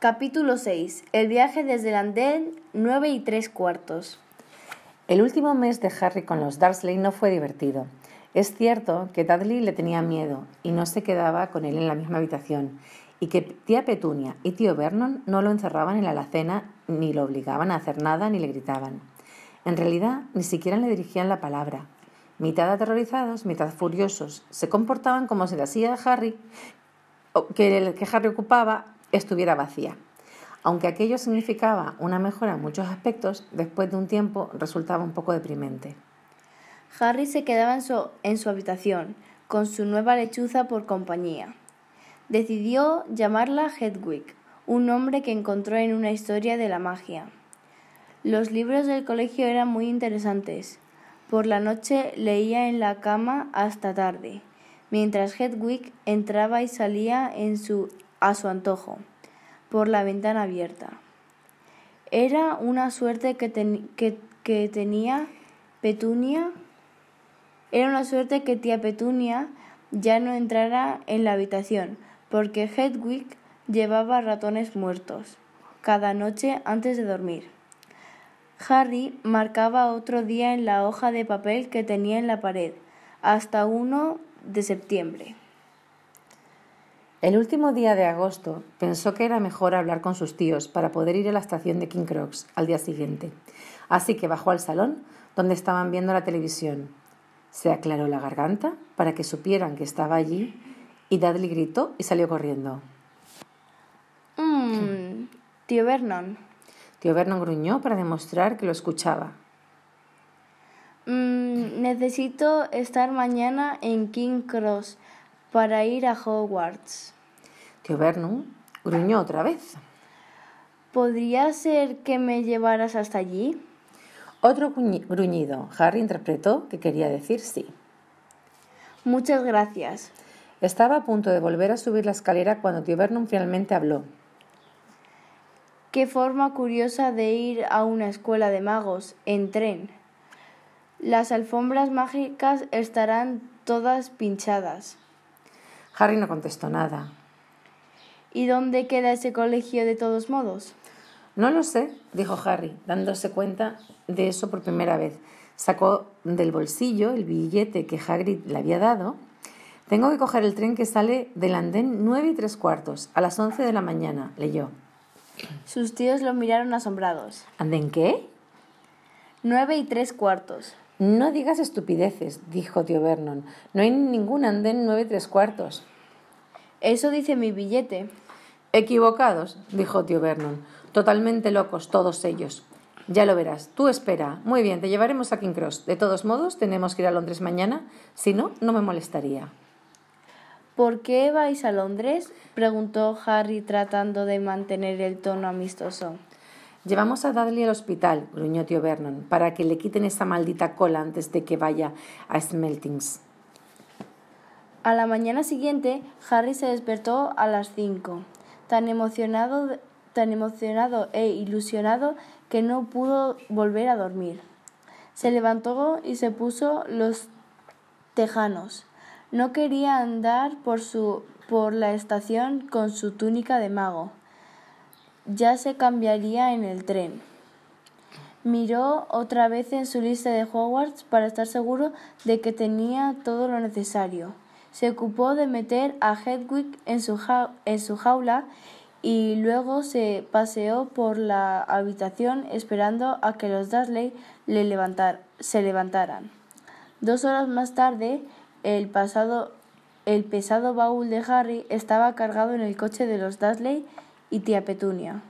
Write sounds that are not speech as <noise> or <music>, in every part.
Capítulo 6. El viaje desde el andén 9 y 3 cuartos. El último mes de Harry con los Dursley no fue divertido. Es cierto que Dudley le tenía miedo y no se quedaba con él en la misma habitación, y que tía Petunia y tío Vernon no lo encerraban en la alacena ni lo obligaban a hacer nada ni le gritaban. En realidad, ni siquiera le dirigían la palabra. Mitad aterrorizados, mitad furiosos, se comportaban como si la silla de Harry, que el que Harry ocupaba, estuviera vacía. Aunque aquello significaba una mejora en muchos aspectos, después de un tiempo resultaba un poco deprimente. Harry se quedaba en su, habitación, con su nueva lechuza por compañía. Decidió llamarla Hedwig, un nombre que encontró en una historia de la magia. Los libros del colegio eran muy interesantes. Por la noche leía en la cama hasta tarde, mientras Hedwig entraba y salía en su a su antojo, por la ventana abierta. Era una suerte que, que, tenía Petunia. Era una suerte que tía Petunia ya no entrara en la habitación, porque Hedwig llevaba ratones muertos cada noche antes de dormir. Harry marcaba otro día en la hoja de papel que tenía en la pared, hasta uno de septiembre. El último día de agosto pensó que era mejor hablar con sus tíos para poder ir a la estación de King Crocs al día siguiente. Así que bajó al salón donde estaban viendo la televisión. Se aclaró la garganta para que supieran que estaba allí y Dudley gritó y salió corriendo. Mmm, tío Vernon. Tío Vernon gruñó para demostrar que lo escuchaba. Mmm, necesito estar mañana en King Cross para ir a Hogwarts. Tío Vernon gruñó otra vez. ¿Podría ser que me llevaras hasta allí? Otro gruñido. Harry interpretó que quería decir sí. Muchas gracias. Estaba a punto de volver a subir la escalera cuando tío Vernon finalmente habló. Qué forma curiosa de ir a una escuela de magos en tren. Las alfombras mágicas estarán todas pinchadas. Harry no contestó nada. ¿Y dónde queda ese colegio de todos modos? No lo sé, dijo Harry, dándose cuenta de eso por primera vez. Sacó del bolsillo el billete que Hagrid le había dado. Tengo que coger el tren que sale del andén nueve y tres cuartos, a las once de la mañana, leyó. Sus tíos lo miraron asombrados. ¿Andén qué? Nueve y tres cuartos. No digas estupideces, dijo tío Vernon. No hay ningún andén nueve tres cuartos. Eso dice mi billete. Equivocados, dijo tío Vernon. Totalmente locos todos ellos. Ya lo verás. Tú espera. Muy bien, te llevaremos a King Cross. De todos modos, tenemos que ir a Londres mañana. Si no, no me molestaría. ¿Por qué vais a Londres? preguntó Harry tratando de mantener el tono amistoso. Llevamos a Dudley al hospital, gruñó tío Vernon, para que le quiten esa maldita cola antes de que vaya a Smeltings. A la mañana siguiente, Harry se despertó a las cinco, tan emocionado, tan emocionado e ilusionado que no pudo volver a dormir. Se levantó y se puso los tejanos. No quería andar por, su, por la estación con su túnica de mago ya se cambiaría en el tren. Miró otra vez en su lista de Hogwarts para estar seguro de que tenía todo lo necesario. Se ocupó de meter a Hedwig en su, en su jaula y luego se paseó por la habitación esperando a que los Dursley se levantaran. Dos horas más tarde, el, pasado, el pesado baúl de Harry estaba cargado en el coche de los Dursley y tía Petunia.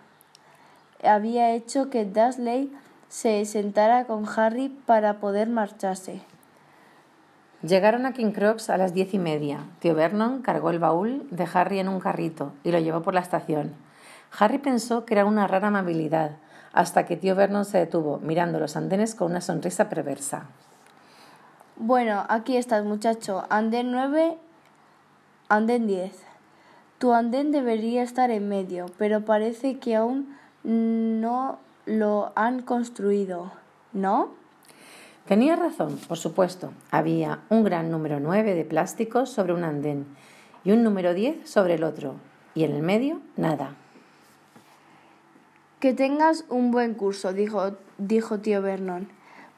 Había hecho que Dursley se sentara con Harry para poder marcharse. Llegaron a King Crocs a las diez y media. Tío Vernon cargó el baúl de Harry en un carrito y lo llevó por la estación. Harry pensó que era una rara amabilidad, hasta que tío Vernon se detuvo, mirando los andenes con una sonrisa perversa. Bueno, aquí estás, muchacho. Andén nueve, andén diez. Tu andén debería estar en medio, pero parece que aún no lo han construido, ¿no? Tenía razón, por supuesto. Había un gran número nueve de plásticos sobre un andén y un número diez sobre el otro, y en el medio nada. Que tengas un buen curso, dijo, dijo tío Vernon,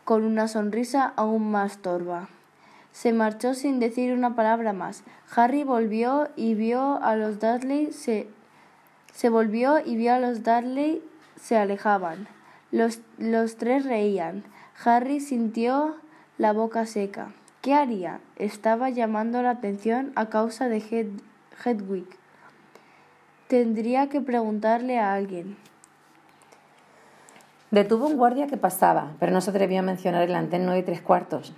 con una sonrisa aún más torva. Se marchó sin decir una palabra más. Harry volvió y vio a los Dudley se, se volvió y vio a los Dudley se alejaban. Los, los tres reían. Harry sintió la boca seca. ¿Qué haría? Estaba llamando la atención a causa de Hedwig. Tendría que preguntarle a alguien. Detuvo un guardia que pasaba, pero no se atrevió a mencionar el anteno y tres cuartos.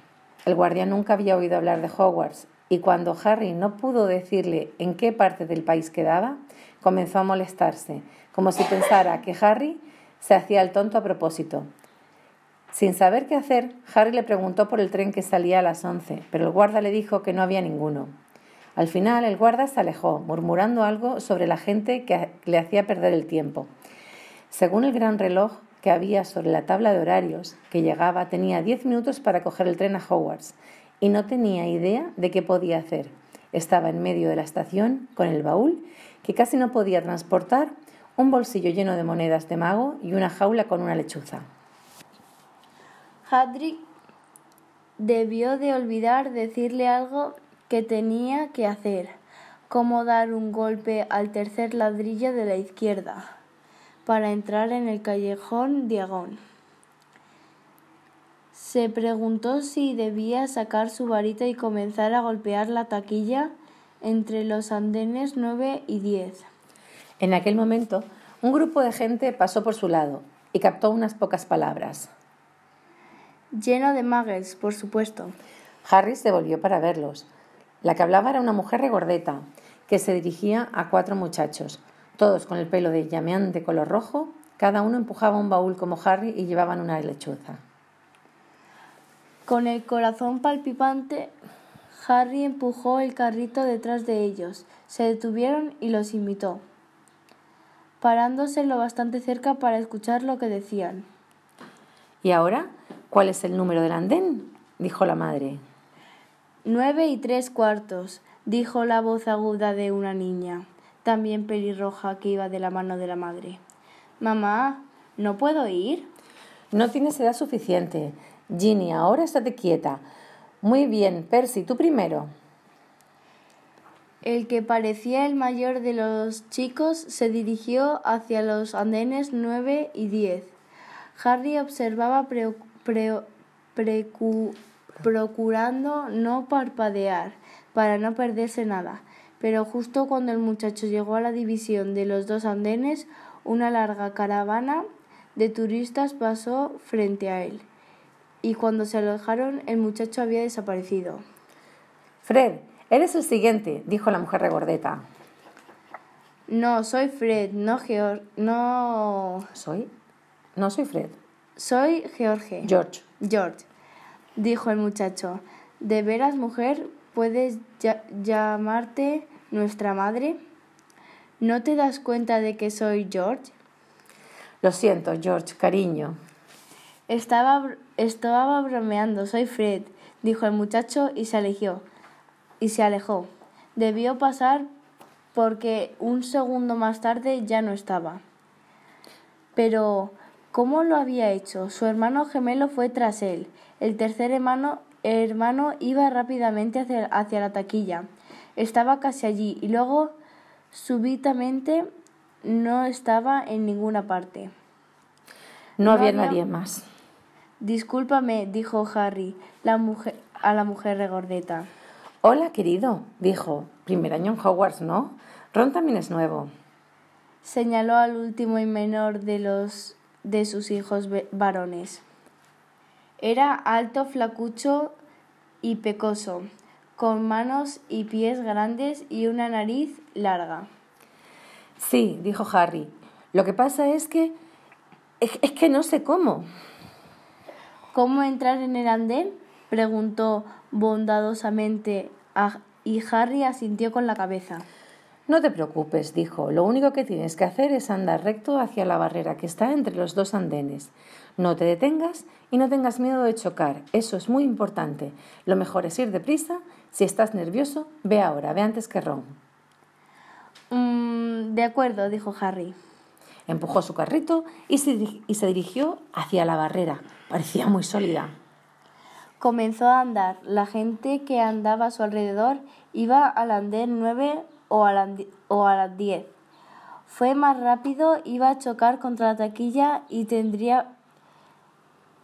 El guardia nunca había oído hablar de Hogwarts, y cuando Harry no pudo decirle en qué parte del país quedaba, comenzó a molestarse, como si pensara que Harry se hacía el tonto a propósito. Sin saber qué hacer, Harry le preguntó por el tren que salía a las once, pero el guarda le dijo que no había ninguno. Al final, el guarda se alejó, murmurando algo sobre la gente que le hacía perder el tiempo. Según el gran reloj, que había sobre la tabla de horarios que llegaba tenía diez minutos para coger el tren a Hogwarts y no tenía idea de qué podía hacer. Estaba en medio de la estación con el baúl que casi no podía transportar, un bolsillo lleno de monedas de mago y una jaula con una lechuza. Hadrick debió de olvidar decirle algo que tenía que hacer, como dar un golpe al tercer ladrillo de la izquierda para entrar en el callejón Diagón. Se preguntó si debía sacar su varita y comenzar a golpear la taquilla entre los andenes 9 y 10. En aquel momento, un grupo de gente pasó por su lado y captó unas pocas palabras. Lleno de muggles, por supuesto. Harry se volvió para verlos. La que hablaba era una mujer regordeta, que se dirigía a cuatro muchachos, todos con el pelo de llameante color rojo, cada uno empujaba un baúl como Harry y llevaban una lechuza. Con el corazón palpitante, Harry empujó el carrito detrás de ellos. Se detuvieron y los imitó, parándose lo bastante cerca para escuchar lo que decían. ¿Y ahora? ¿Cuál es el número del andén? dijo la madre. Nueve y tres cuartos, dijo la voz aguda de una niña también pelirroja que iba de la mano de la madre. Mamá, ¿no puedo ir? No tienes edad suficiente. Ginny, ahora estate quieta. Muy bien, Percy, tú primero. El que parecía el mayor de los chicos se dirigió hacia los andenes nueve y diez. Harry observaba procurando no parpadear para no perderse nada pero justo cuando el muchacho llegó a la división de los dos andenes, una larga caravana de turistas pasó frente a él. Y cuando se alejaron, el muchacho había desaparecido. Fred, eres el siguiente, dijo la mujer regordeta. No, soy Fred, no George. No. ¿Soy? No soy Fred. Soy George. George. George, dijo el muchacho. ¿De veras, mujer, puedes llamarte nuestra madre? ¿No te das cuenta de que soy George? Lo siento, George, cariño. Estaba, estaba bromeando, soy Fred, dijo el muchacho y se alejó. Y se alejó. Debió pasar porque un segundo más tarde ya no estaba. Pero, ¿cómo lo había hecho? Su hermano gemelo fue tras él. El tercer hermano, hermano iba rápidamente hacia, hacia la taquilla. Estaba casi allí y luego súbitamente no estaba en ninguna parte. No, había, nadie más. Discúlpame, dijo Harry la mujer, a la mujer regordeta. Hola, querido, dijo. Primer año en Hogwarts, ¿no? Ron también es nuevo. Señaló al último y menor de los de sus hijos varones. Era alto, flacucho y pecoso, con manos y pies grandes y una nariz larga. Sí, dijo Harry. Lo que pasa es que... es, que no sé cómo. ¿Cómo entrar en el andén? preguntó bondadosamente y Harry asintió con la cabeza. No te preocupes, dijo. Lo único que tienes que hacer es andar recto hacia la barrera que está entre los dos andenes. No te detengas y no tengas miedo de chocar. Eso es muy importante. Lo mejor es ir deprisa si estás nervioso, ve ahora, ve antes que Ron. Mm, de acuerdo, dijo Harry. Empujó su carrito y se, diri- y se dirigió hacia la barrera. Parecía muy sólida. Comenzó a andar. La gente que andaba a su alrededor iba al andén 9 o a, o las 10. Fue más rápido, iba a chocar contra la taquilla y tendría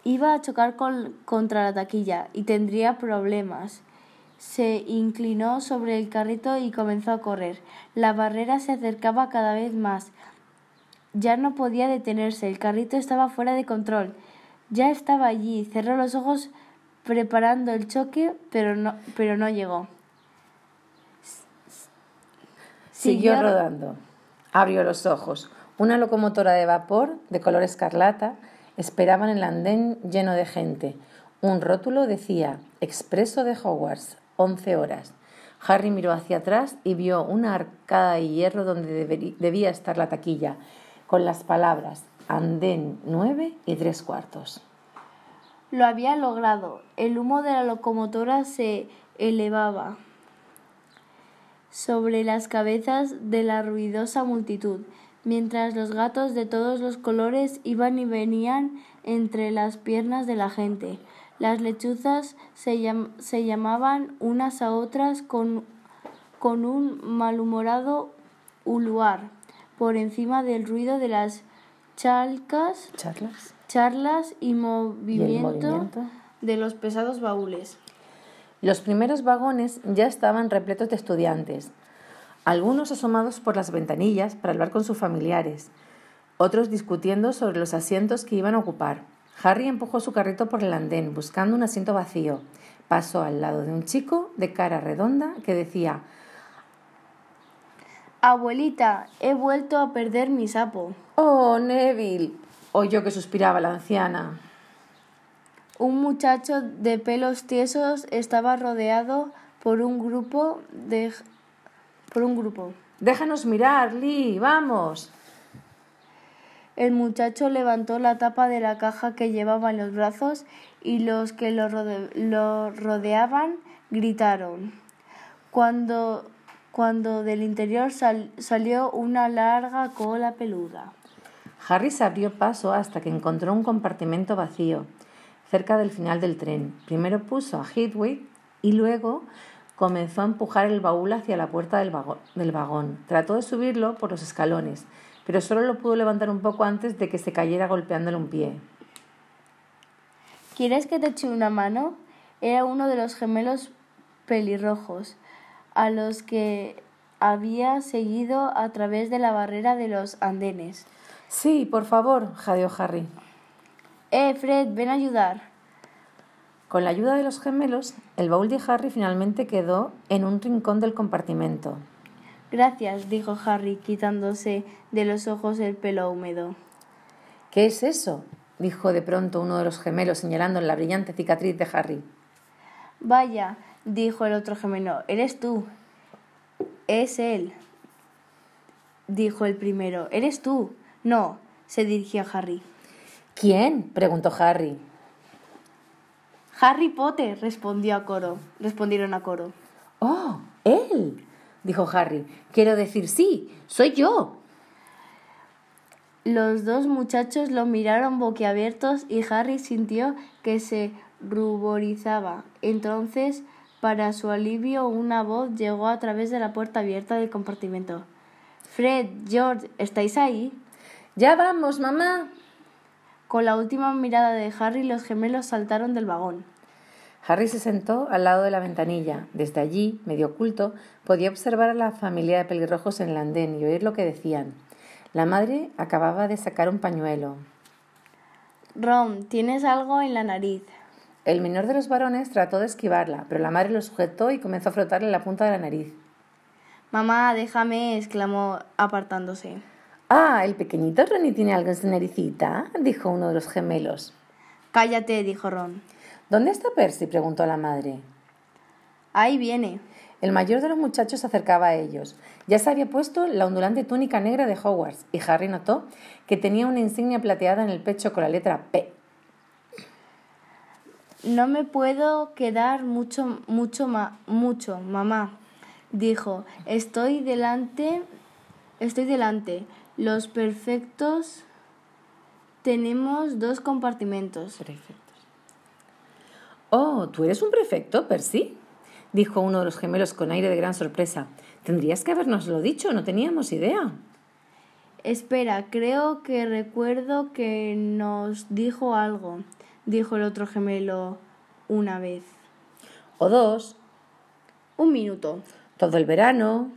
iba a chocar con- contra la taquilla y tendría problemas. Se inclinó sobre el carrito y comenzó a correr. La barrera se acercaba cada vez más. Ya no podía detenerse, el carrito estaba fuera de control. Ya estaba allí, cerró los ojos preparando el choque, pero no, pero no llegó. Siguió Siguió- rodando. Abrió los ojos. Una locomotora de vapor de color escarlata esperaba en el andén lleno de gente. Un rótulo decía Expreso de Hogwarts, 11 horas. Harry miró hacia atrás y vio una arcada de hierro donde debía estar la taquilla, con las palabras Andén 9 y 3 cuartos. Lo había logrado. El humo de la locomotora se elevaba sobre las cabezas de la ruidosa multitud, mientras los gatos de todos los colores iban y venían entre las piernas de la gente. Las lechuzas se, llam- se llamaban unas a otras con, con un malhumorado uluar por encima del ruido de las chalcas ¿Charlas? charlas y ¿Y movimiento, movimiento? de los pesados baúles. Los primeros vagones ya estaban repletos de estudiantes, algunos asomados por las ventanillas para hablar con sus familiares, otros discutiendo sobre los asientos que iban a ocupar. Harry empujó su carrito por el andén, buscando un asiento vacío. Pasó al lado de un chico de cara redonda que decía Abuelita, he vuelto a perder mi sapo. ¡Oh, Neville! Oyó que suspiraba la anciana. Un muchacho de pelos tiesos estaba rodeado por un grupo de por un grupo. Déjanos mirar, Lee, vamos. El muchacho levantó la tapa de la caja que llevaba en los brazos y los que lo, rode- lo rodeaban gritaron. Cuando, cuando del interior sal- salió una larga cola peluda. Harry se abrió paso hasta que encontró un compartimento vacío, cerca del final del tren. Primero puso a Hedwig y luego comenzó a empujar el baúl hacia la puerta del vagón. Trató de subirlo por los escalones, pero solo lo pudo levantar un poco antes de que se cayera golpeándole un pie. ¿Quieres que te eche una mano? Era uno de los gemelos pelirrojos, a los que había seguido a través de la barrera de los andenes. Sí, por favor, jadeó Harry. Eh, Fred, ven a ayudar. Con la ayuda de los gemelos, el baúl de Harry finalmente quedó en un rincón del compartimento. Gracias, dijo Harry, quitándose de los ojos el pelo húmedo. ¿Qué es eso? dijo de pronto uno de los gemelos señalando la brillante cicatriz de Harry. Vaya, dijo el otro gemelo, eres tú. Es él, dijo el primero. ¿Eres tú? No, se dirigió a Harry. ¿Quién? preguntó Harry. Harry Potter, respondió a coro. Respondieron a coro. Oh, él, dijo Harry. Quiero decir, sí, soy yo. Los dos muchachos lo miraron boquiabiertos y Harry sintió que se ruborizaba. Entonces, para su alivio, una voz llegó a través de la puerta abierta del compartimento. Fred, George, ¿estáis ahí? Ya vamos, mamá. Con la última mirada de Harry, los gemelos saltaron del vagón. Harry se sentó al lado de la ventanilla. Desde allí, medio oculto, podía observar a la familia de pelirrojos en el andén y oír lo que decían. La madre acababa de sacar un pañuelo. Ron, tienes algo en la nariz. El menor de los varones trató de esquivarla, pero la madre lo sujetó y comenzó a frotarle la punta de la nariz. Mamá, déjame, exclamó apartándose. Ah, el pequeñito Ronnie tiene algo en su naricita, dijo uno de los gemelos. Cállate, dijo Ron. ¿Dónde está Percy? preguntó la madre. Ahí viene. El mayor de los muchachos se acercaba a ellos. Ya se había puesto la ondulante túnica negra de Hogwarts y Harry notó que tenía una insignia plateada en el pecho con la letra P. No me puedo quedar mucho, mucho, ma- mucho, mamá, dijo. Estoy delante, estoy delante. Los perfectos tenemos dos compartimentos. Prefectos. Oh, ¿tú eres un prefecto, Percy? dijo uno de los gemelos con aire de gran sorpresa. Tendrías que habernoslo dicho, no teníamos idea. Espera, creo que recuerdo que nos dijo algo, dijo el otro gemelo una vez. O dos, Un minuto. todo el verano.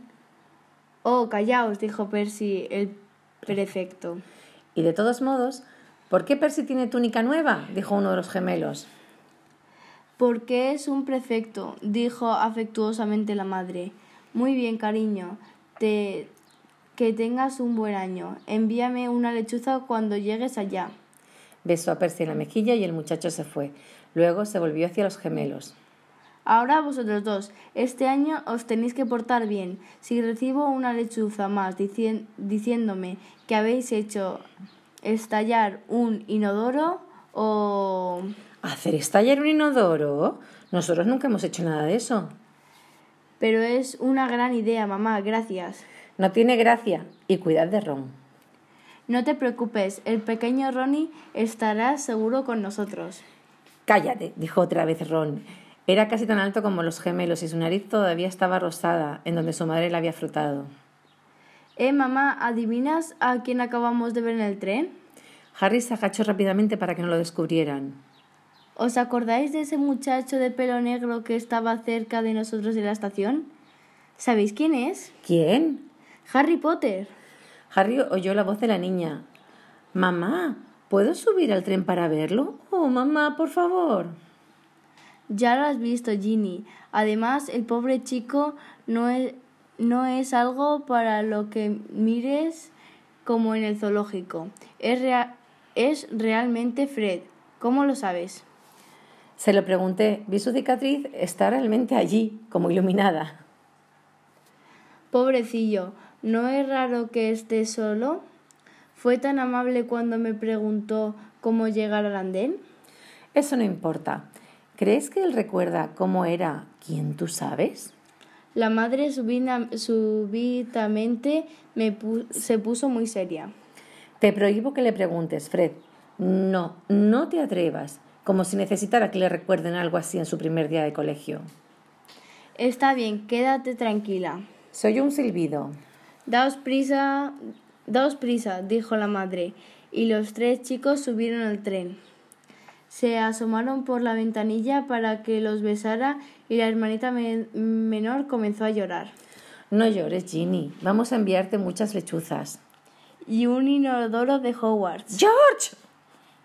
Oh, callaos, dijo Percy, el prefecto. Y de todos modos, ¿por qué Percy tiene túnica nueva? dijo uno de los gemelos. Porque es un prefecto, dijo afectuosamente la madre. Muy bien, cariño. Te... Que tengas un buen año. Envíame una lechuza cuando llegues allá. Besó a Percy en la mejilla y el muchacho se fue. Luego se volvió hacia los gemelos. Ahora vosotros dos, este año os tenéis que portar bien. Si recibo una lechuza más diciéndome que habéis hecho estallar un inodoro o... ¿Hacer estallar un inodoro? Nosotros nunca hemos hecho nada de eso. Pero es una gran idea, mamá, gracias. No tiene gracia. Y cuidad de Ron. No te preocupes, el pequeño Ronnie estará seguro con nosotros. Cállate, dijo otra vez Ron. Era casi tan alto como los gemelos y su nariz todavía estaba rosada, en donde su madre la había frotado. Eh, mamá, ¿adivinas a quién acabamos de ver en el tren? Harry se agachó rápidamente para que no lo descubrieran. ¿Os acordáis de ese muchacho de pelo negro que estaba cerca de nosotros en la estación? ¿Sabéis quién es? ¿Quién? Harry Potter. Harry oyó la voz de la niña. Mamá, ¿puedo subir al tren para verlo? Oh, mamá, por favor. Ya lo has visto, Ginny. Además, el pobre chico no es, no es algo para lo que mires como en el zoológico. Es, rea- es realmente Fred. ¿Cómo lo sabes? Se lo pregunté. Vi su cicatriz. Está realmente allí, como iluminada. Pobrecillo, ¿no es raro que esté solo? ¿Fue tan amable cuando me preguntó cómo llegar al andén? Eso no importa. ¿Crees que él recuerda cómo era quien tú sabes? La madre súbitamente me pu- se puso muy seria. Te prohíbo que le preguntes, Fred. No, no te atrevas, como si necesitara que le recuerden algo así en su primer día de colegio. Está bien, quédate tranquila. Se oyó un silbido. Daos prisa, daos prisa, dijo la madre, y los tres chicos subieron al tren. Se asomaron por la ventanilla para que los besara y la hermanita me- menor comenzó a llorar. No llores, Ginny. Vamos a enviarte muchas lechuzas. Y un inodoro de Hogwarts. ¡George!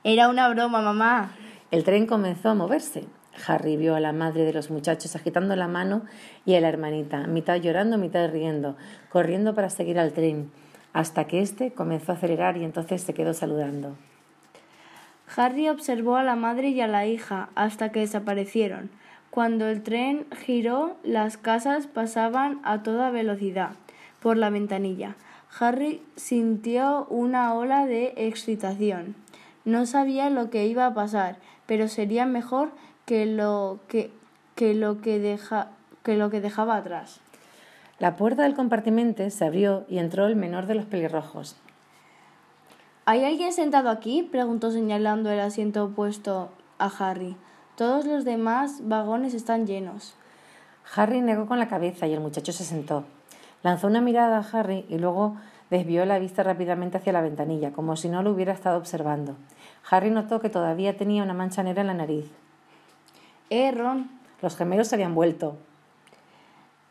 Era una broma, mamá. El tren comenzó a moverse. Harry vio a la madre de los muchachos agitando la mano y a la hermanita, mitad llorando, mitad riendo, corriendo para seguir al tren, hasta que éste comenzó a acelerar y entonces se quedó saludando. Harry observó a la madre y a la hija hasta que desaparecieron. Cuando el tren giró, las casas pasaban a toda velocidad por la ventanilla. Harry sintió una ola de excitación. No sabía lo que iba a pasar, pero sería mejor que lo que, que lo que, deja- que lo que dejaba atrás. La puerta del compartimento se abrió y entró el menor de los pelirrojos. ¿Hay alguien sentado aquí? preguntó señalando el asiento opuesto a Harry. Todos los demás vagones están llenos. Harry negó con la cabeza y el muchacho se sentó. Lanzó una mirada a Harry y luego desvió la vista rápidamente hacia la ventanilla, como si no lo hubiera estado observando. Harry notó que todavía tenía una mancha negra en la nariz. Eh, Ron, Los gemelos se habían vuelto.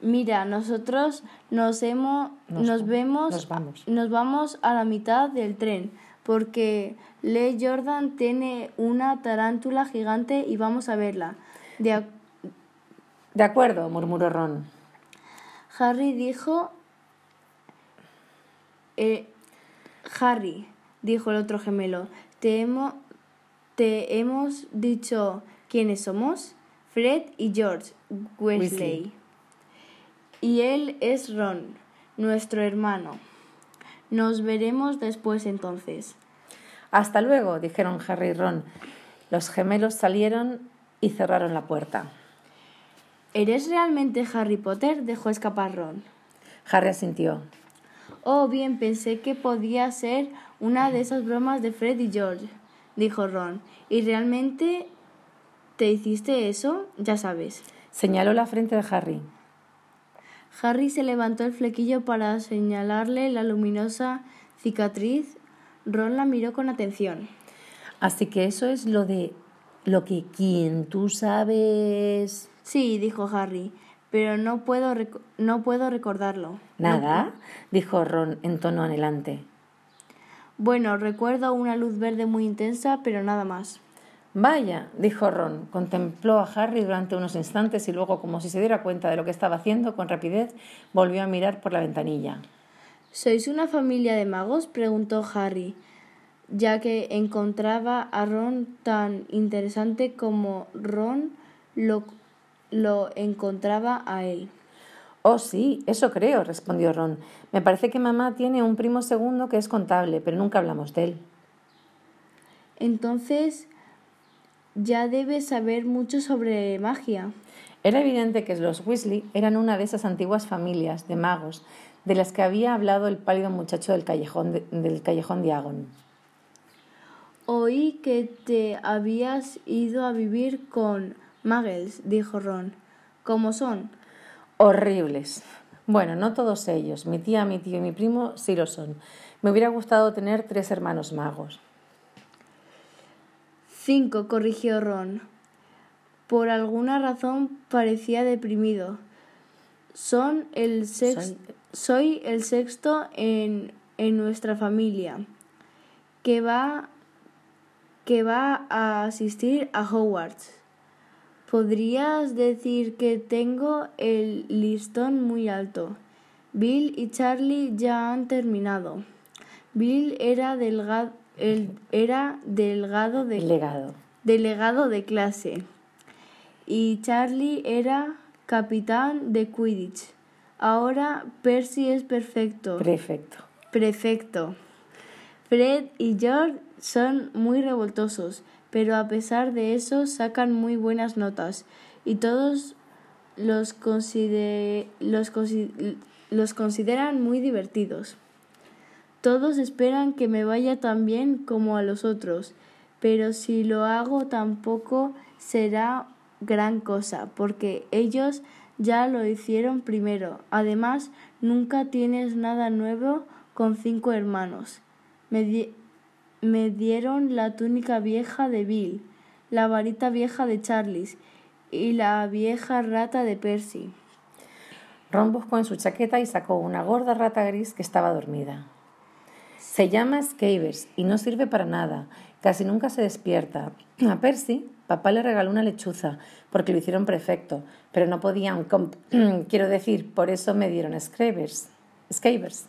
mira, nosotros nos hemos, Nos- nos, vemos, nos vamos. nos vamos a la mitad del tren, porque Lee Jordan tiene una tarántula gigante y vamos a verla. De ac- De acuerdo, murmuró Ron. Harry dijo. eh, Harry, dijo el otro gemelo, te, hemo- te hemos dicho quiénes somos. Fred y George. Weasley. Y él es Ron, nuestro hermano. Nos veremos después entonces. Hasta luego, dijeron Harry y Ron. Los gemelos salieron y cerraron la puerta. ¿Eres realmente Harry Potter? dejó escapar Ron. Harry asintió. Oh, bien, pensé que podía ser una de esas bromas de Fred y George, dijo Ron. ¿Y realmente te hiciste eso? Ya sabes. Señaló la frente de Harry. Harry se levantó el flequillo para señalarle la luminosa cicatriz. Ron la miró con atención. Así que eso es lo de lo que quien tú sabes. Sí, dijo Harry, pero no puedo, no puedo recordarlo. ¿Nada? dijo Ron en tono anhelante. Bueno, recuerdo una luz verde muy intensa, pero nada más. Vaya, dijo Ron. Contempló a Harry durante unos instantes y luego, como si se diera cuenta de lo que estaba haciendo, con rapidez volvió a mirar por la ventanilla. ¿Sois una familia de magos? preguntó Harry, ya que encontraba a Ron tan interesante como Ron lo, lo encontraba a él. Oh, sí, eso creo, respondió Ron. Me parece que mamá tiene un primo segundo que es contable, pero nunca hablamos de él. Entonces, ya debes saber mucho sobre magia. Era evidente que los Weasley eran una de esas antiguas familias de magos de las que había hablado el pálido muchacho del callejón, de, del callejón Diagon. Oí que te habías ido a vivir con Muggles, dijo Ron. ¿Cómo son? horribles. Bueno, no todos ellos. Mi tía, mi tío y mi primo sí lo son. Me hubiera gustado tener tres hermanos magos. Cinco, corrigió Ron. Por alguna razón parecía deprimido. Son el sexto, soy... el sexto en, en nuestra familia que va, que va a asistir a Hogwarts. Podrías decir que tengo el listón muy alto. Bill y Charlie ya han terminado. Bill era delgado, era delgado de, delegado. delegado de clase y Charlie era capitán de Quidditch. Ahora Percy es perfecto. Prefecto. Prefecto. Fred y George son muy revoltosos pero a pesar de eso sacan muy buenas notas y todos los, consideran muy divertidos. Todos esperan que me vaya tan bien como a los otros, pero si lo hago tampoco será gran cosa, porque ellos ya lo hicieron primero. Además, nunca tienes nada nuevo con cinco hermanos. Me dieron la túnica vieja de Bill, la varita vieja de Charles y la vieja rata de Percy. Ron buscó en su chaqueta y sacó una gorda rata gris que estaba dormida. Se llama Scavers y no sirve para nada. Casi nunca se despierta. A Percy, papá le regaló una lechuza porque lo hicieron perfecto, pero no podían. <clears throat> Quiero decir, por eso me dieron Scavers. Scavers.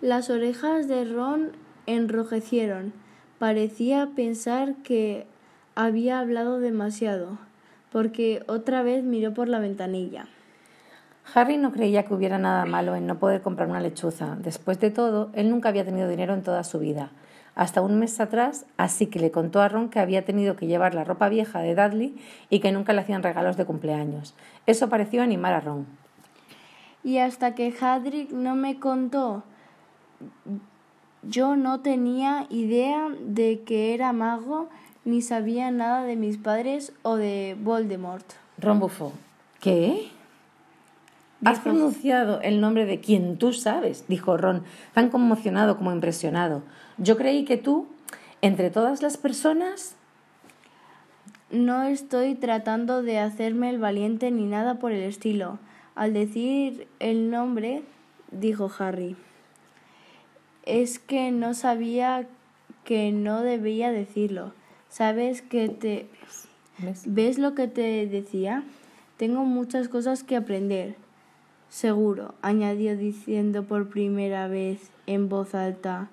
Las orejas de Ron enrojecieron. Parecía pensar que había hablado demasiado, porque otra vez miró por la ventanilla. Harry no creía que hubiera nada malo en no poder comprar una lechuza. Después de todo, él nunca había tenido dinero en toda su vida, hasta un mes atrás, así que le contó a Ron que había tenido que llevar la ropa vieja de Dudley y que nunca le hacían regalos de cumpleaños. Eso pareció animar a Ron. Y hasta que Hadrick no me contó yo no tenía idea de que era mago ni sabía nada de mis padres o de Voldemort. Ron bufó. ¿Qué? Has pronunciado el nombre de quien tú sabes, dijo Ron, tan conmocionado como impresionado. Yo creí que tú, entre todas las personas... No estoy tratando de hacerme el valiente ni nada por el estilo. Al decir el nombre, dijo Harry es que no sabía que no debía decirlo. ¿Sabes que te... ¿Ves? lo que te decía? Tengo muchas cosas que aprender. Seguro, añadió diciendo por primera vez en voz alta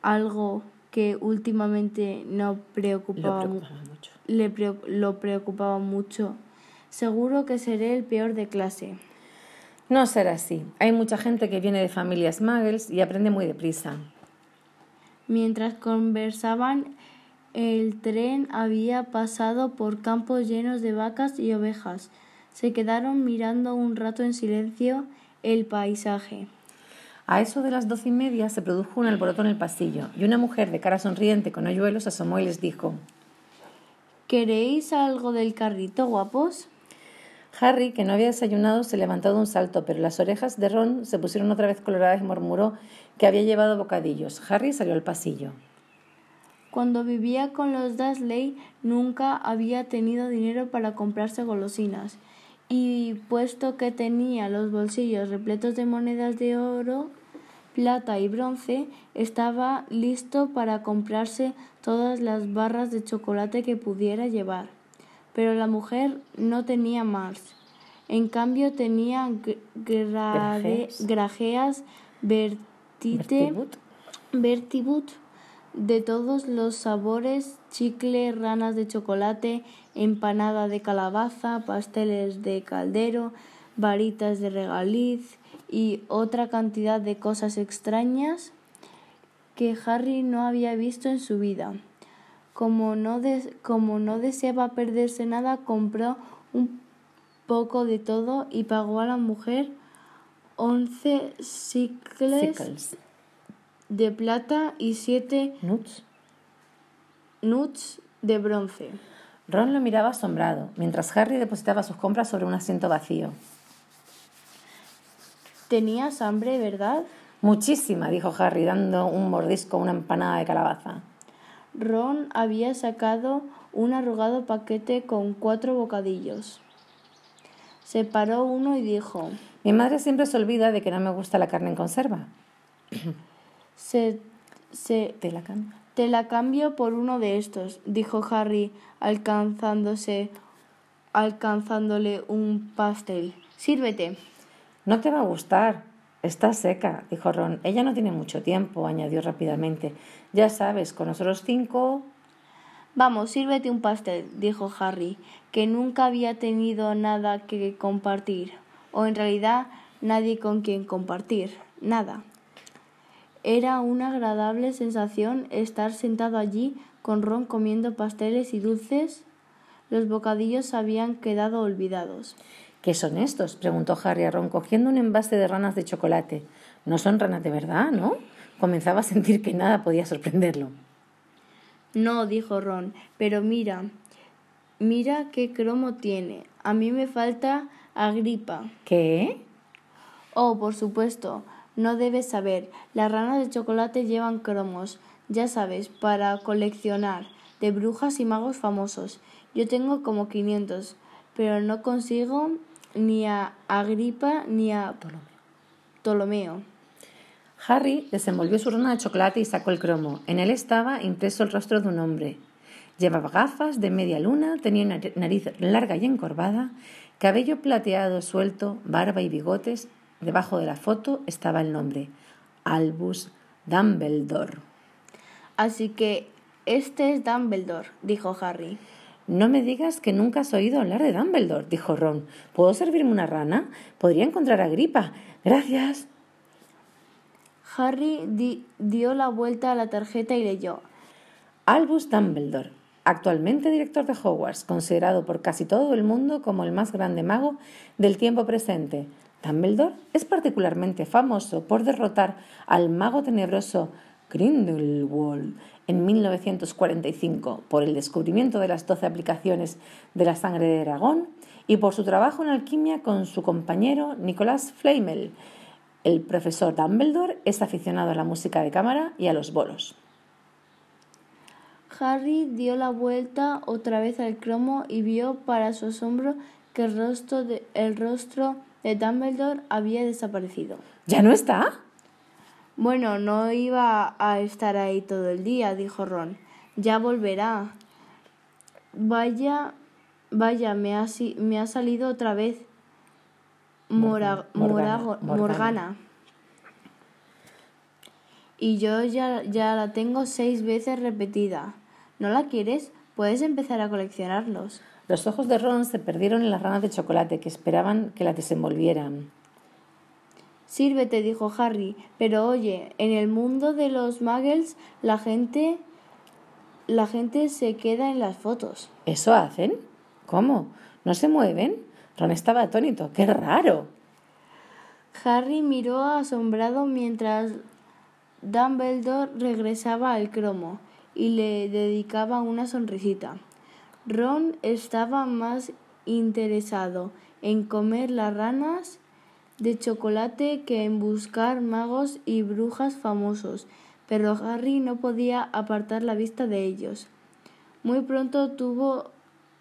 algo que últimamente no preocupaba, mucho. Le lo preocupaba mucho. Seguro que seré el peor de clase. No será así. Hay mucha gente que viene de familias muggles y aprende muy deprisa. Mientras conversaban, el tren había pasado por campos llenos de vacas y ovejas. Se quedaron mirando un rato en silencio el paisaje. A eso de las doce y media se produjo un alboroto en el pasillo y una mujer de cara sonriente con hoyuelos asomó y les dijo ¿Queréis algo del carrito, guapos? Harry, que no había desayunado, se levantó de un salto, pero las orejas de Ron se pusieron otra vez coloradas y murmuró que había llevado bocadillos. Harry salió al pasillo. Cuando vivía con los Dursley nunca había tenido dinero para comprarse golosinas, y puesto que tenía los bolsillos repletos de monedas de oro, plata y bronce, estaba listo para comprarse todas las barras de chocolate que pudiera llevar. Pero la mujer no tenía más. En cambio tenía grajeas vertite, vertibut de todos los sabores, chicle, ranas de chocolate, empanada de calabaza, pasteles de caldero, varitas de regaliz y otra cantidad de cosas extrañas que Harry no había visto en su vida. Como no, como no deseaba perderse nada, compró un poco de todo y pagó a la mujer once sicles de plata y siete nuts. nuts de bronce. Ron lo miraba asombrado, mientras Harry depositaba sus compras sobre un asiento vacío. Tenías hambre, ¿verdad? Muchísima, dijo Harry, dando un mordisco a una empanada de calabaza. Ron había sacado un arrugado paquete con cuatro bocadillos. Separó uno y dijo Mi madre siempre se olvida de que no me gusta la carne en conserva. <clears throat> Se, se, ¿Te la cambio? Te la cambio por uno de estos, dijo Harry, alcanzándose, alcanzándole un pastel. Sírvete. No te va a gustar. Está seca, dijo Ron. Ella no tiene mucho tiempo, añadió rápidamente. Ya sabes, con nosotros cinco. Vamos, sírvete un pastel, dijo Harry, que nunca había tenido nada que compartir, o en realidad nadie con quien compartir, nada. Era una agradable sensación estar sentado allí con Ron comiendo pasteles y dulces. Los bocadillos habían quedado olvidados. ¿Qué son estos? preguntó Harry a Ron, cogiendo un envase de ranas de chocolate. No son ranas de verdad, ¿no? Comenzaba a sentir que nada podía sorprenderlo. No, dijo Ron, pero mira, mira qué cromo tiene. A mí me falta agripa. ¿Qué? Oh, por supuesto. No debes saber. Las ranas de chocolate llevan cromos, ya sabes, para coleccionar, de brujas y magos famosos. Yo tengo como 500, pero no consigo ni a Agripa ni a Ptolomeo. Harry desenvolvió su rana de chocolate y sacó el cromo. En él estaba impreso el rostro de un hombre. Llevaba gafas de media luna, tenía una nariz larga y encorvada, cabello plateado suelto, barba y bigotes, Debajo de la foto estaba el nombre, Albus Dumbledore. Así que este es Dumbledore, dijo Harry. No me digas que nunca has oído hablar de Dumbledore, dijo Ron. ¿Puedo servirme una rana? Podría encontrar a Gripa. Gracias. Harry dio la vuelta a la tarjeta y leyó. Albus Dumbledore, actualmente director de Hogwarts, considerado por casi todo el mundo como el más grande mago del tiempo presente. Dumbledore es particularmente famoso por derrotar al mago tenebroso Grindelwald en 1945 por el descubrimiento de las doce aplicaciones de la sangre de dragón y por su trabajo en alquimia con su compañero Nicolás Flamel. El profesor Dumbledore es aficionado a la música de cámara y a los bolos. Harry dio la vuelta otra vez al cromo y vio para su asombro que el rostro, de, el rostro de Dumbledore había desaparecido. ¿Ya no está? Bueno, no iba a estar ahí todo el día, dijo Ron. Ya volverá. Vaya, vaya, me ha, me ha salido otra vez. Morgana, Morgana. Y yo ya, ya la tengo seis veces repetida. ¿No la quieres? Puedes empezar a coleccionarlos. Los ojos de Ron se perdieron en las ranas de chocolate que esperaban que la desenvolvieran. Sírvete, dijo Harry, pero oye, en el mundo de los muggles la gente la gente se queda en las fotos. ¿Eso hacen? ¿Cómo? ¿No se mueven? Ron estaba atónito. ¡Qué raro! Harry miró asombrado mientras Dumbledore regresaba al cromo y le dedicaba una sonrisita. Ron estaba más interesado en comer las ranas de chocolate que en buscar magos y brujas famosos, pero Harry no podía apartar la vista de ellos. Muy pronto tuvo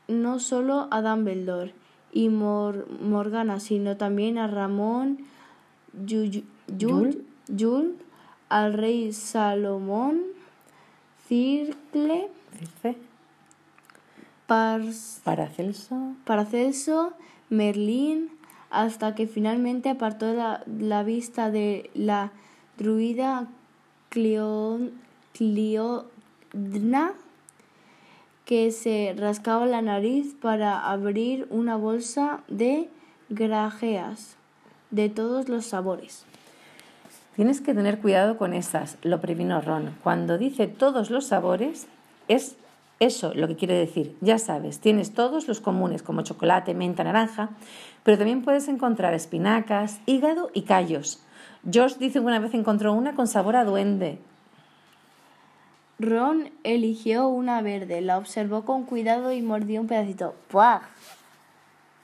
no solo a Dumbledore y Morgana, sino también a Ramón, Yul, al rey Salomón, Circle, Paracelso. Paracelso, Merlín, hasta que finalmente apartó la, vista de la druida Cliodna, que se rascaba la nariz para abrir una bolsa de grajeas de todos los sabores. Tienes que tener cuidado con esas, lo previno Ron. Cuando dice todos los sabores, es eso lo que quiere decir. Ya sabes, tienes todos los comunes como chocolate, menta, naranja, pero también puedes encontrar espinacas, hígado y callos. Josh dice que una vez encontró una con sabor a duende. Ron eligió una verde, la observó con cuidado y mordió un pedacito. ¡Puah!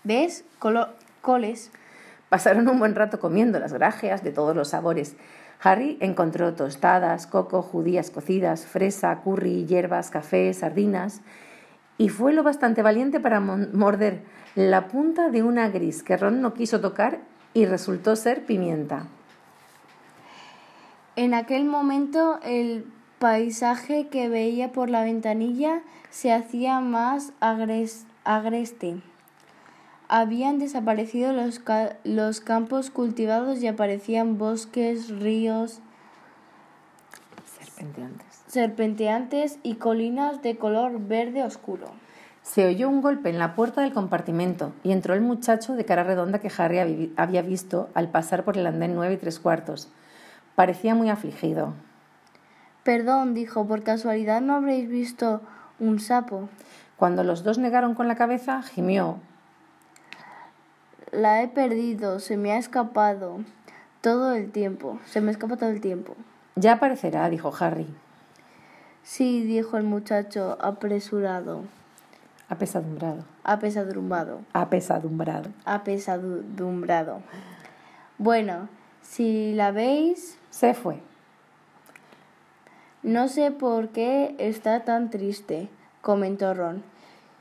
¿Ves? coles. Pasaron un buen rato comiendo las grajeas de todos los sabores. Harry encontró tostadas, coco, judías cocidas, fresa, curry, hierbas, café, sardinas y fue lo bastante valiente para morder la punta de una gris que Ron no quiso tocar y resultó ser pimienta. En aquel momento el paisaje que veía por la ventanilla se hacía más agreste. Habían desaparecido los, los campos cultivados y aparecían bosques, ríos, serpenteantes. Serpenteantes y colinas de color verde oscuro. Se oyó un golpe en la puerta del compartimento y entró el muchacho de cara redonda que Harry había visto al pasar por el andén nueve y tres cuartos. Parecía muy afligido. Perdón, dijo, ¿por casualidad no habréis visto un sapo? Cuando los dos negaron con la cabeza, gimió. La he perdido, se me ha escapado todo el tiempo, se me escapa todo el tiempo. Ya aparecerá, dijo Harry. Sí, dijo el muchacho apresurado. Apesadumbrado. Apesadumbrado. Apesadumbrado. Apesadumbrado. Bueno, si la veis. Se fue. No sé por qué está tan triste, comentó Ron.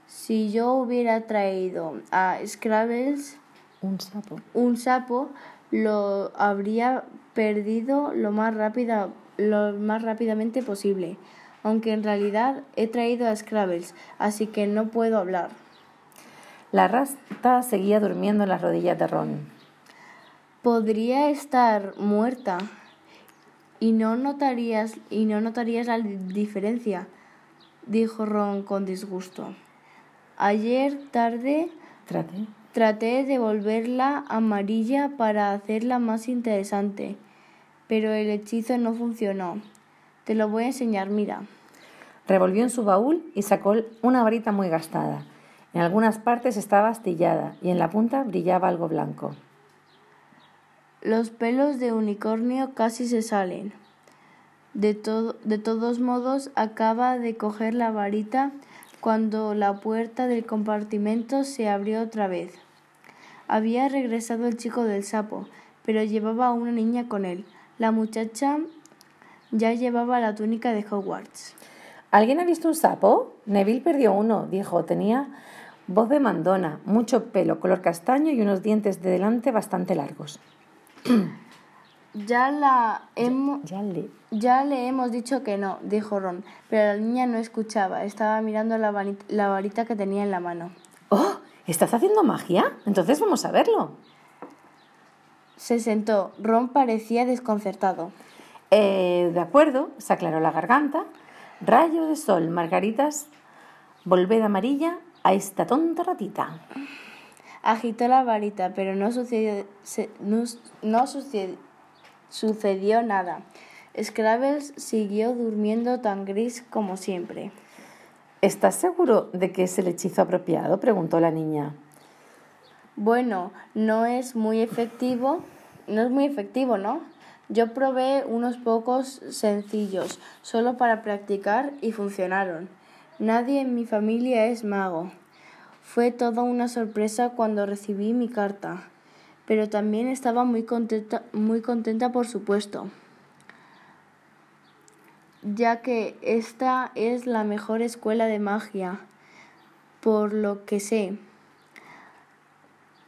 Si yo hubiera traído a Scrabbles un sapo, un sapo lo habría perdido lo más, rápida, lo más rápidamente posible, aunque en realidad he traído a Scrabbles, así que no puedo hablar. La rasta seguía durmiendo en las rodillas de Ron. Podría estar muerta, y no notarías y no notarías la diferencia, dijo Ron con disgusto. Ayer tarde traté traté de volverla amarilla para hacerla más interesante, pero el hechizo no funcionó. Te lo voy a enseñar, mira. Revolvió en su baúl y sacó una varita muy gastada. En algunas partes estaba astillada y en la punta brillaba algo blanco. Los pelos de unicornio casi se salen. De, de todos modos, acaba de coger la varita cuando la puerta del compartimento se abrió otra vez. Había regresado el chico del sapo, pero llevaba a una niña con él. La muchacha ya llevaba la túnica de Hogwarts. ¿Alguien ha visto un sapo? Neville perdió uno, dijo. Tenía voz de mandona, mucho pelo, color castaño y unos dientes de delante bastante largos. <clears throat> Ya la hemos, ya, le... ya le hemos dicho que no, dijo Ron, pero la niña no escuchaba, estaba mirando la, la varita que tenía en la mano. ¡Oh! ¿Estás haciendo magia? Entonces vamos a verlo. Se sentó. Ron parecía desconcertado. Eh, de acuerdo, se aclaró la garganta. Rayo de sol, margaritas, volved amarilla a esta tonta ratita. Agitó la varita, pero no sucedió, no, sucedió, sucedió nada. Scrabbles siguió durmiendo tan gris como siempre. ¿Estás seguro de que es el hechizo apropiado? preguntó la niña. Bueno, no es muy efectivo, no es muy efectivo, ¿no? Yo probé unos pocos sencillos, solo para practicar, y funcionaron. Nadie en mi familia es mago. Fue toda una sorpresa cuando recibí mi carta, pero también estaba muy contenta, muy contenta por supuesto, ya que esta es la mejor escuela de magia, por lo que sé.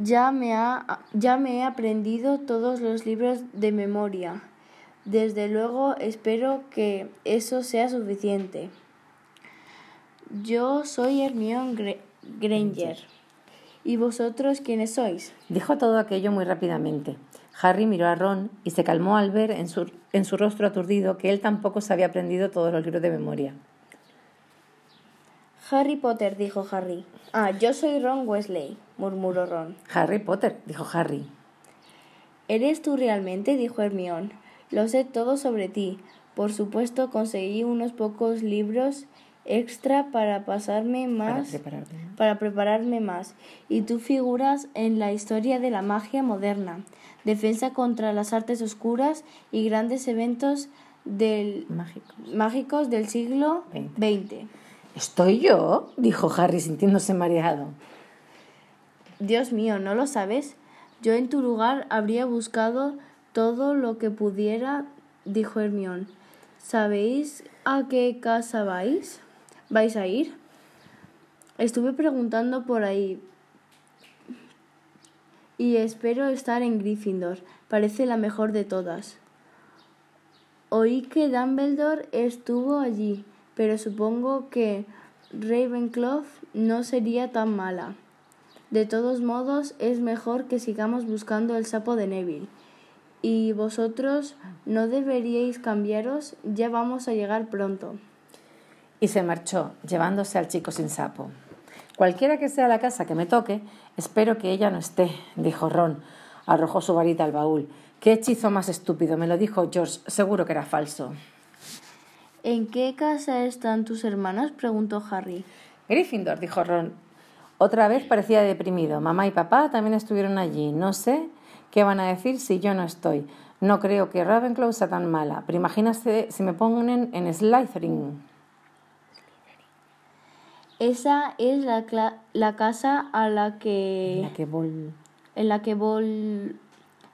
Ya me, ha, ya me he aprendido todos los libros de memoria. Desde luego espero que eso sea suficiente. Yo soy Hermione Granger. ¿Y vosotros quiénes sois? Dijo todo aquello muy rápidamente. Harry miró a Ron y se calmó al ver en su, en su rostro aturdido que él tampoco se había aprendido todos los libros de memoria. Harry Potter, dijo Harry. Ah, yo soy Ron Wesley, murmuró Ron. Harry Potter, dijo Harry. ¿Eres tú realmente? dijo Hermione. Lo sé todo sobre ti. Por supuesto, conseguí unos pocos libros extra para pasarme más Para prepararme. para prepararme más y tú figuras en la historia de la magia moderna, defensa contra las artes oscuras y grandes eventos del Mágico. mágicos del siglo. XX. ¿Estoy yo? dijo Harry sintiéndose mareado. Dios mío, ¿no lo sabes? Yo en tu lugar habría buscado todo lo que pudiera, dijo Hermión. ¿Sabéis a qué casa vais? ¿Vais a ir? Estuve preguntando por ahí y espero estar en Gryffindor. Parece la mejor de todas. Oí que Dumbledore estuvo allí, pero supongo que Ravenclaw no sería tan mala. De todos modos, es mejor que sigamos buscando el sapo de Neville. Y vosotros no deberíais cambiaros, ya vamos a llegar pronto. Y se marchó, llevándose al chico sin sapo. Cualquiera que sea la casa que me toque, espero que ella no esté, dijo Ron. Arrojó su varita al baúl. Qué hechizo más estúpido, me lo dijo George, seguro que era falso. ¿En qué casa están tus hermanos? preguntó Harry. Gryffindor, dijo Ron. Otra vez parecía deprimido. Mamá y papá también estuvieron allí. No sé qué van a decir si yo no estoy. No creo que Ravenclaw sea tan mala, pero imagínate si me ponen en Slytherin. Esa es la, cla- la casa a la que... La que vol- en la que Vol...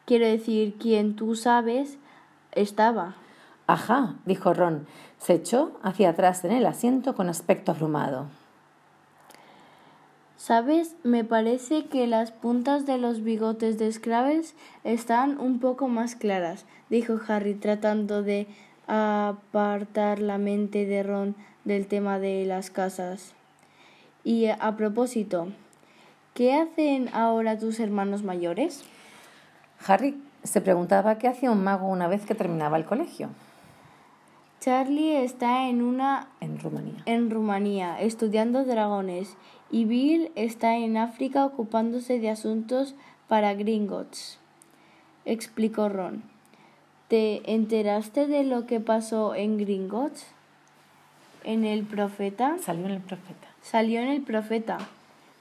Quiero decir, quien tú sabes estaba. Ajá, dijo Ron. Se echó hacia atrás en el asiento con aspecto abrumado. ¿Sabes? Me parece que las puntas de los bigotes de Scrables están un poco más claras, dijo Harry tratando de apartar la mente de Ron del tema de las casas. Y a propósito, ¿qué hacen ahora tus hermanos mayores? Harry se preguntaba qué hacía un mago una vez que terminaba el colegio Charlie está en una en Rumanía. en Rumanía estudiando dragones y Bill está en África ocupándose de asuntos para Gringotts, explicó Ron. ¿Te enteraste de lo que pasó en Gringotts? ¿En el profeta? Salió en el profeta. Salió en el profeta,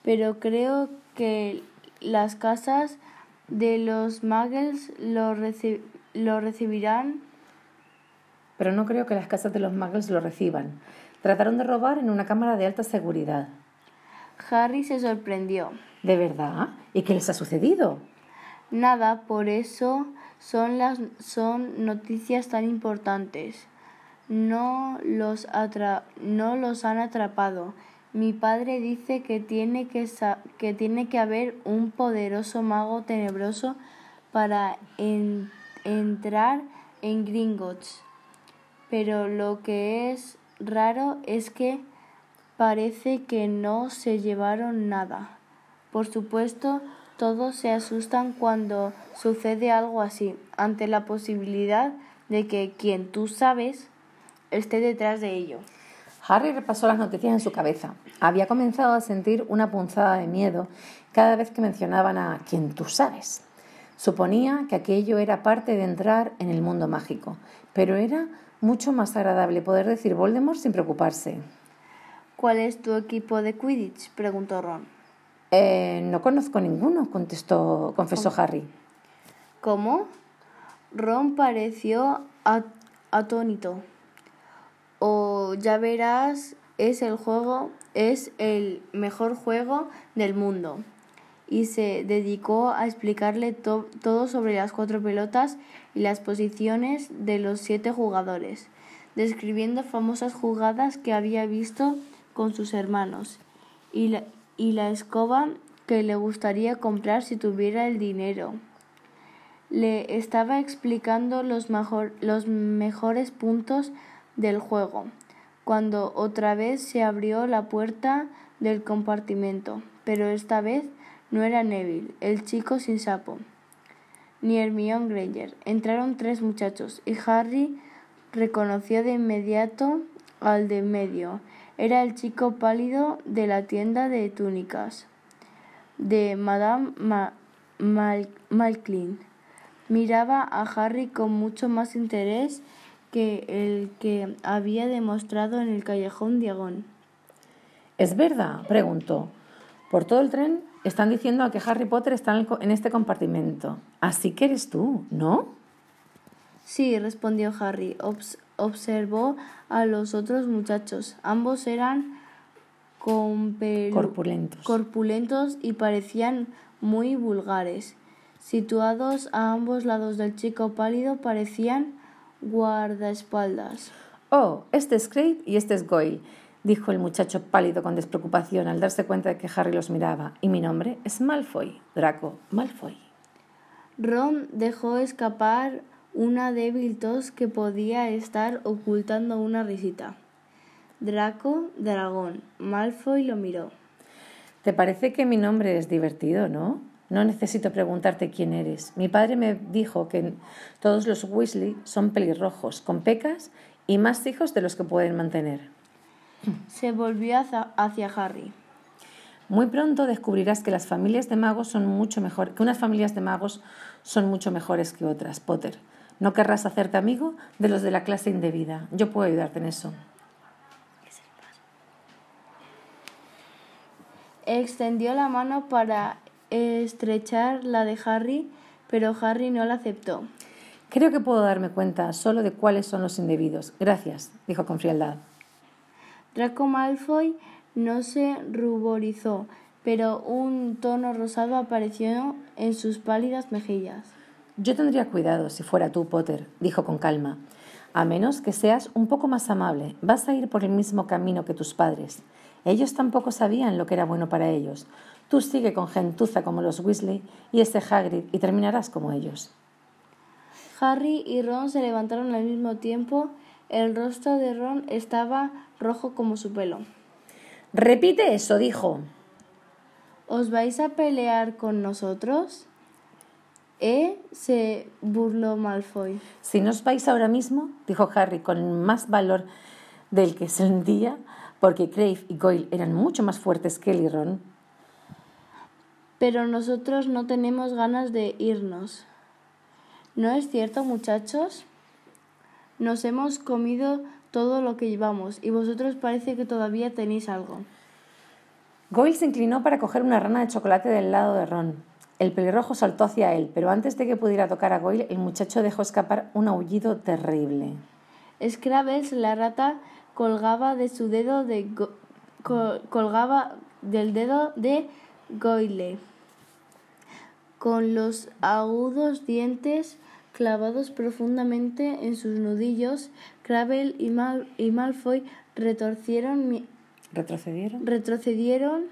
pero creo que las casas de los muggles lo, reci- lo recibirán Pero no creo que las casas de los muggles lo reciban. Trataron de robar en una cámara de alta seguridad. Harry se sorprendió. ¿De verdad? ¿Y qué les ha sucedido? Nada, por eso son las son noticias tan importantes. No los atra- no los han atrapado. Mi padre dice que tiene que sa- que tiene que haber un poderoso mago tenebroso para en- entrar en Gringotts. Pero lo que es raro es que parece que no se llevaron nada. Por supuesto, todos se asustan cuando sucede algo así, ante la posibilidad de que quien tú sabes esté detrás de ello. Harry repasó las noticias en su cabeza. Había comenzado a sentir una punzada de miedo cada vez que mencionaban a quien tú sabes. Suponía que aquello era parte de entrar en el mundo mágico, pero era mucho más agradable poder decir Voldemort sin preocuparse. ¿Cuál es tu equipo de Quidditch? preguntó Ron. "Eh, no conozco ninguno, contestó, confesó Harry. ¿Cómo? Ron pareció atónito. O ya verás, es el juego, es el mejor juego del mundo. Y se dedicó a explicarle todo sobre las cuatro pelotas y las posiciones de los siete jugadores, describiendo famosas jugadas que había visto con sus hermanos y la, y la escoba que le gustaría comprar si tuviera el dinero. Le estaba explicando los, los mejores puntos del juego, cuando otra vez se abrió la puerta del compartimento, pero esta vez no era Neville, el chico sin sapo, ni Hermione Granger. Entraron tres muchachos y Harry reconoció de inmediato al de medio. Era el chico pálido de la tienda de túnicas de Madame Malklin. Miraba a Harry con mucho más interés que el que había demostrado en el callejón Diagón. ¿Es verdad? preguntó. Por todo el tren están diciendo que Harry Potter está en este compartimento. Así que eres tú, ¿no? Sí, respondió Harry. observó a los otros muchachos. Ambos eran corpulentos. corpulentos y parecían muy vulgares. Situados a ambos lados del chico pálido parecían guardaespaldas. Oh, este es Craig y este es Goyle, dijo el muchacho pálido con despreocupación al darse cuenta de que Harry los miraba. Y mi nombre es Malfoy, Draco Malfoy. Ron dejó escapar una débil tos que podía estar ocultando una risita. Draco, dragón. Malfoy lo miró. ¿Te parece que mi nombre es divertido, no? No necesito preguntarte quién eres. Mi padre me dijo que todos los Weasley son pelirrojos, con pecas y más hijos de los que pueden mantener. Se volvió hacia Harry. Muy pronto descubrirás que las familias de magos son mucho mejor, que unas familias de magos son mucho mejores que otras, Potter. No querrás hacerte amigo de los de la clase indebida. Yo puedo ayudarte en eso. Extendió la mano para estrechar la de Harry, pero Harry no la aceptó. Creo que puedo darme cuenta solo de cuáles son los indebidos. Gracias, dijo con frialdad. Draco Malfoy no se ruborizó, pero un tono rosado apareció en sus pálidas mejillas. Yo tendría cuidado si fuera tú, Potter, dijo con calma. A menos que seas un poco más amable, vas a ir por el mismo camino que tus padres. Ellos tampoco sabían lo que era bueno para ellos. Tú sigue con gentuza como los Weasley y ese Hagrid y terminarás como ellos. Harry y Ron se levantaron al mismo tiempo. El rostro de Ron estaba rojo como su pelo. Repite eso, dijo. ¿Os vais a pelear con nosotros? ¿Eh? se burló Malfoy. Si no os vais ahora mismo, dijo Harry con más valor del que sentía, porque Crave y Goyle eran mucho más fuertes que él y Ron. Pero nosotros no tenemos ganas de irnos. ¿No es cierto, muchachos? Nos hemos comido todo lo que llevamos y vosotros parece que todavía tenéis algo. Goyle se inclinó para coger una rana de chocolate del lado de Ron. El pelirrojo saltó hacia él, pero antes de que pudiera tocar a Goyle, el muchacho dejó escapar un aullido terrible. Scrables, la rata, colgaba de su dedo de colgaba del dedo de Goyle con los agudos dientes clavados profundamente en sus nudillos, Cravel y, y Malfoy retorcieron retrocedieron retrocedieron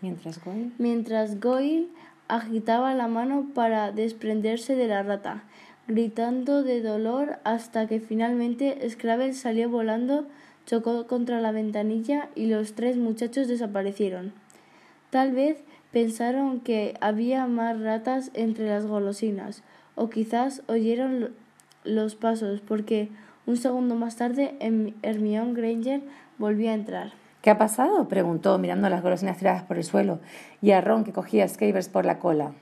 mientras Goyle mientras Goyle agitaba la mano para desprenderse de la rata, gritando de dolor hasta que finalmente Scrabble salió volando chocó contra la ventanilla y los tres muchachos desaparecieron. Tal vez pensaron que había más ratas entre las golosinas, o quizás oyeron los pasos, porque un segundo más tarde Hermione Granger volvió a entrar. ¿Qué ha pasado? preguntó, mirando a las golosinas tiradas por el suelo y a Ron que cogía Scavers por la cola.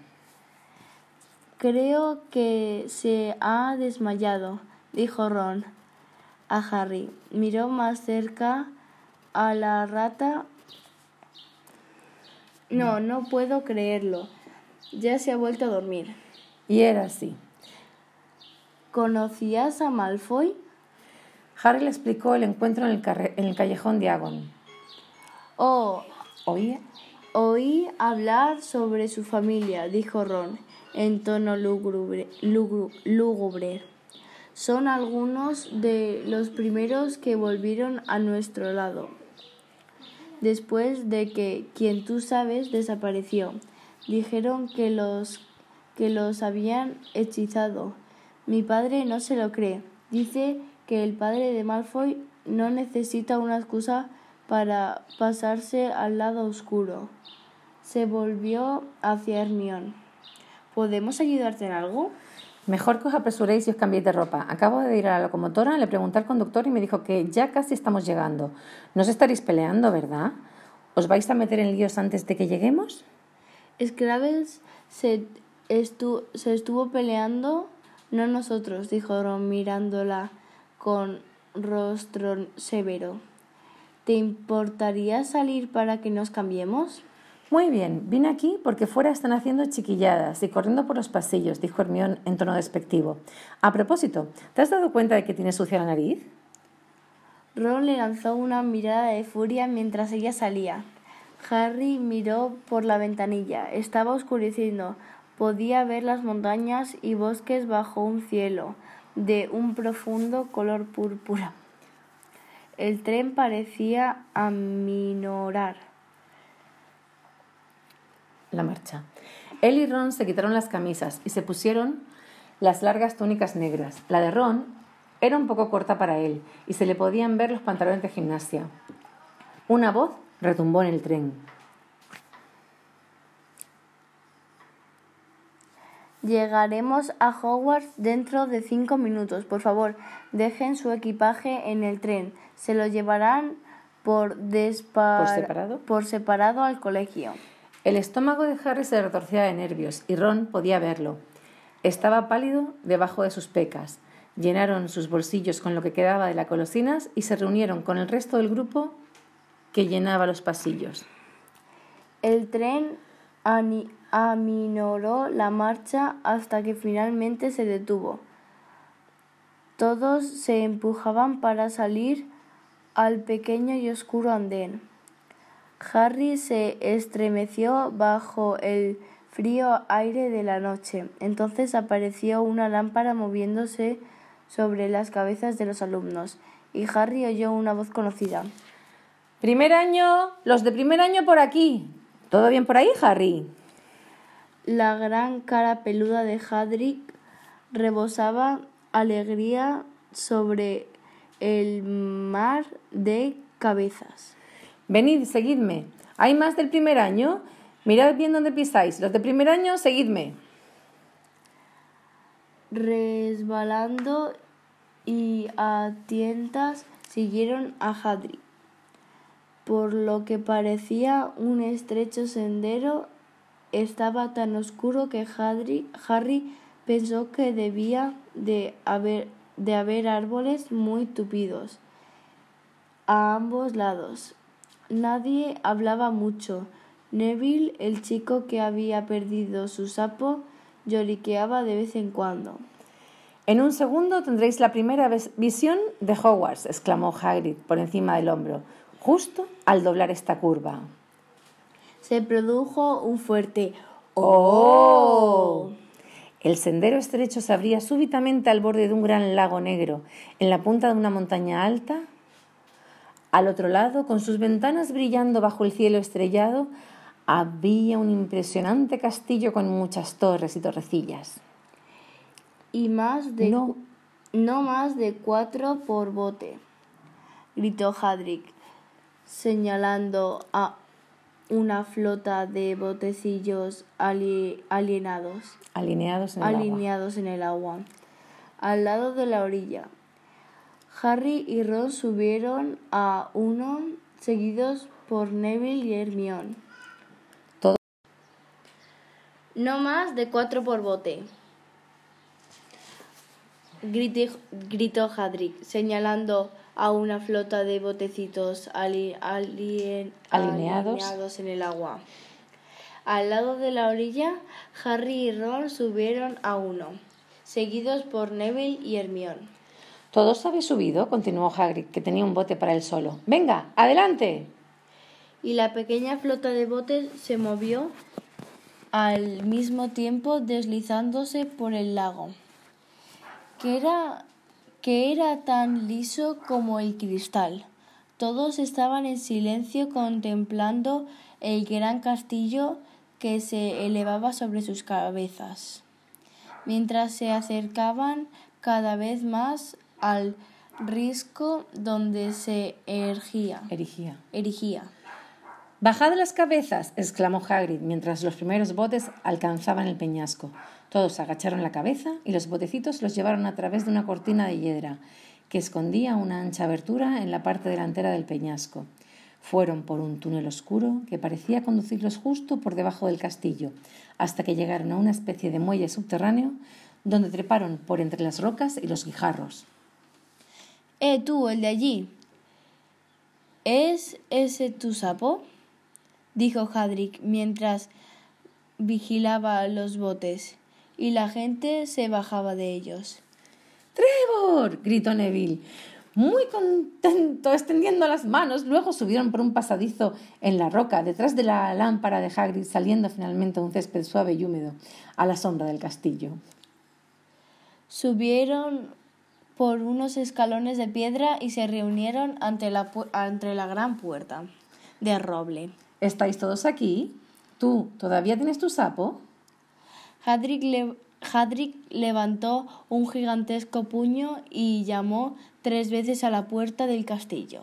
Creo que se ha desmayado, dijo Ron a Harry. Miró más cerca a la rata. No, no puedo creerlo. Ya se ha vuelto a dormir. Y era así. ¿Conocías a Malfoy? Harry le explicó el encuentro en el, en el callejón de Agon. Oh, ¿Oía? oí hablar sobre su familia, dijo Ron en tono lúgubre. lúgu- lúgubre. Son algunos de los primeros que volvieron a nuestro lado. Después de que quien tú sabes desapareció, dijeron que los que los habían hechizado. Mi padre no se lo cree. Dice que el padre de Malfoy no necesita una excusa para pasarse al lado oscuro. Se volvió hacia Hermión. ¿Podemos ayudarte en algo? Mejor que os apresuréis y os cambiéis de ropa. Acabo de ir a la locomotora, le pregunté al conductor y me dijo que ya casi estamos llegando. No os estaréis peleando, ¿verdad? ¿Os vais a meter en líos antes de que lleguemos? Scrabbles se, estu- se estuvo peleando, no nosotros, dijo Ron mirándola con rostro severo. ¿Te importaría salir para que nos cambiemos? Muy bien, vine aquí porque fuera están haciendo chiquilladas y corriendo por los pasillos, dijo Hermión en tono despectivo. A propósito, ¿te has dado cuenta de que tienes sucia la nariz? Ron le lanzó una mirada de furia mientras ella salía. Harry miró por la ventanilla. Estaba oscureciendo. Podía ver las montañas y bosques bajo un cielo de un profundo color púrpura. El tren parecía aminorar. La marcha. Él y Ron se quitaron las camisas y se pusieron las largas túnicas negras. La de Ron era un poco corta para él y se le podían ver los pantalones de gimnasia. Una voz retumbó en el tren. Llegaremos a Hogwarts dentro de cinco minutos. Por favor, dejen su equipaje en el tren. Se lo llevarán por, ¿Por separado? por separado al colegio. El estómago de Harry se retorcía de nervios y Ron podía verlo. Estaba pálido debajo de sus pecas. Llenaron sus bolsillos con lo que quedaba de las golosinas y se reunieron con el resto del grupo que llenaba los pasillos. El tren ani- aminoró la marcha hasta que finalmente se detuvo. Todos se empujaban para salir al pequeño y oscuro andén. Harry se estremeció bajo el frío aire de la noche. Entonces apareció una lámpara moviéndose sobre las cabezas de los alumnos y Harry oyó una voz conocida. Primer año, los de primer año por aquí. ¿Todo bien por ahí, Harry? La gran cara peluda de Hadrick rebosaba alegría sobre el mar de cabezas. Venid, seguidme. ¿Hay más del primer año? Mirad bien dónde pisáis. Los de primer año, seguidme. Resbalando y a tientas siguieron a Hadrick. Por lo que parecía un estrecho sendero, estaba tan oscuro que Harry pensó que debía de haber, de haber árboles muy tupidos a ambos lados. Nadie hablaba mucho. Neville, el chico que había perdido su sapo, lloriqueaba de vez en cuando. En un segundo tendréis la primera visión de Hogwarts, exclamó Hagrid por encima del hombro, justo al doblar esta curva. Se produjo un fuerte ¡Oh! El sendero estrecho se abría súbitamente al borde de un gran lago negro, en la punta de una montaña alta. Al otro lado, con sus ventanas brillando bajo el cielo estrellado, había un impresionante castillo con muchas torres y torrecillas. y más de No. no más de cuatro por bote, gritó Hadrick, señalando a una flota de botecillos ali- alienados. Alineados en el agua. alineados en el agua, al lado de la orilla. Harry y Ron subieron a uno, seguidos por Neville y Hermione. Todo- No más de cuatro por bote. Gritó Hadrick, señalando a una flota de botecitos ali- alien- Alineados. alineados en el agua. Al lado de la orilla, Harry y Ron subieron a uno, seguidos por Neville y Hermione. ¿Todos habéis subido? continuó Hagrid, que tenía un bote para él solo. ¡Venga, adelante! Y la pequeña flota de botes se movió al mismo tiempo deslizándose por el lago, que era, que era tan liso como el cristal. Todos estaban en silencio contemplando el gran castillo que se elevaba sobre sus cabezas, mientras se acercaban cada vez más al risco donde se erigía. Erigía. erigía. Bajad las cabezas, exclamó Hagrid mientras los primeros botes alcanzaban el peñasco. Todos agacharon la cabeza y los botecitos los llevaron a través de una cortina de hiedra que escondía una ancha abertura en la parte delantera del peñasco. Fueron por un túnel oscuro que parecía conducirlos justo por debajo del castillo, hasta que llegaron a una especie de muelle subterráneo donde treparon por entre las rocas y los guijarros. Eh, tú, el de allí. ¿Es ese tu sapo? dijo Hadrick mientras vigilaba los botes, y la gente se bajaba de ellos. ¡Trevor! gritó Neville. Muy contento, extendiendo las manos, luego subieron por un pasadizo en la roca, detrás de la lámpara de Hagrid, saliendo finalmente a un césped suave y húmedo, a la sombra del castillo. Subieron por unos escalones de piedra y se reunieron ante la, ante la gran puerta de roble. ¿Estáis todos aquí? ¿Tú todavía tienes tu sapo? Hadrick, levantó un gigantesco puño y llamó tres veces a la puerta del castillo.